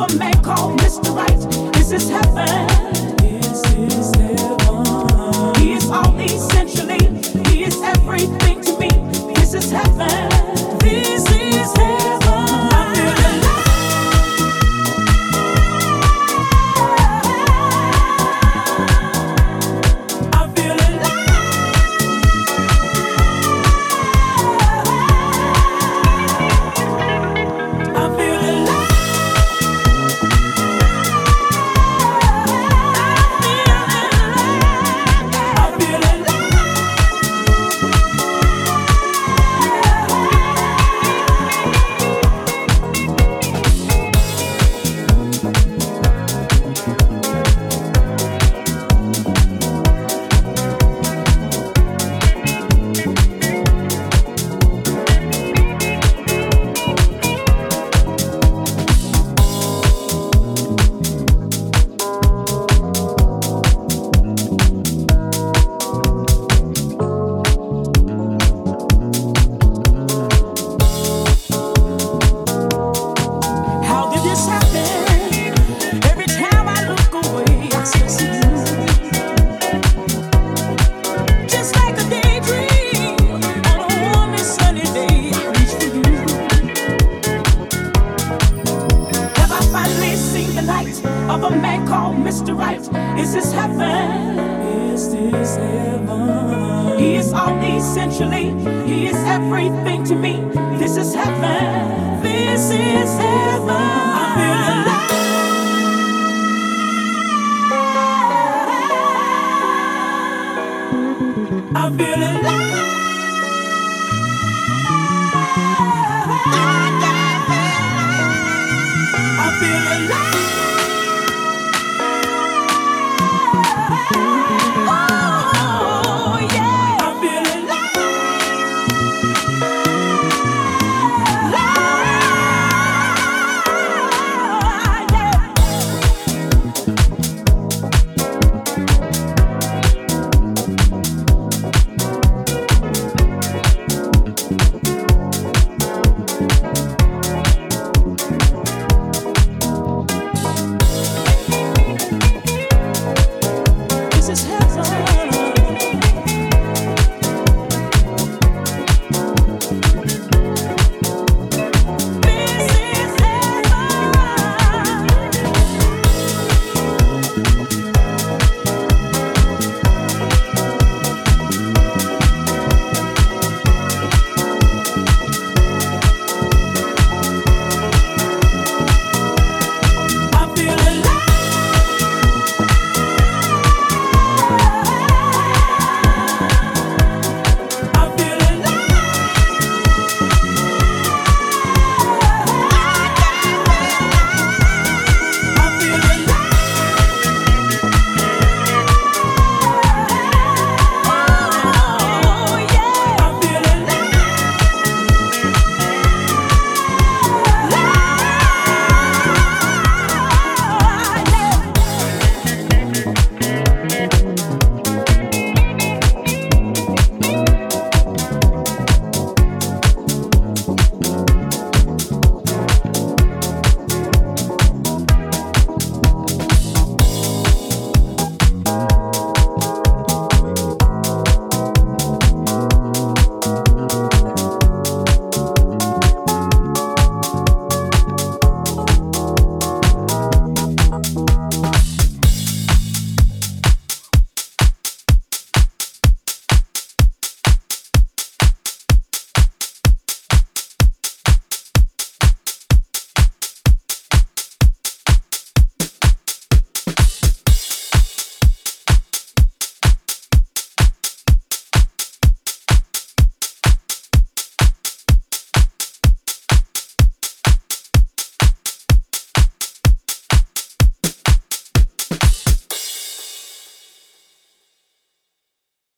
a man called Mr. Right. This is heaven. This is heaven. He is all essentially. He is everything to me. This is heaven. He is all essentially, He is everything to me. This is heaven. This is heaven. I feel alive. I feel alive. I feel alive.